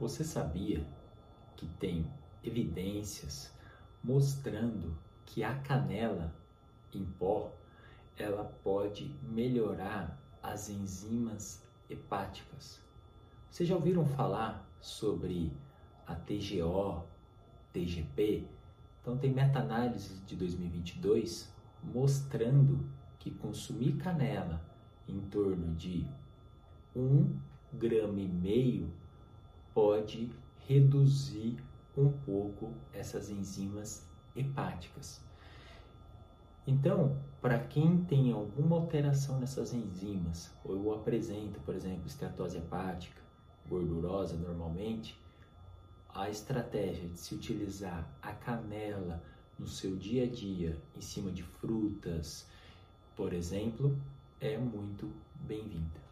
Você sabia que tem evidências mostrando que a canela em pó ela pode melhorar as enzimas hepáticas? Vocês já ouviram falar sobre a TGO, TGP? Então tem meta-análise de 2022 mostrando que consumir canela em torno de um grama e meio pode reduzir um pouco essas enzimas hepáticas. Então, para quem tem alguma alteração nessas enzimas, ou eu apresento, por exemplo, esteatose hepática, gordurosa normalmente, a estratégia de se utilizar a canela no seu dia a dia, em cima de frutas, por exemplo, é muito bem-vinda.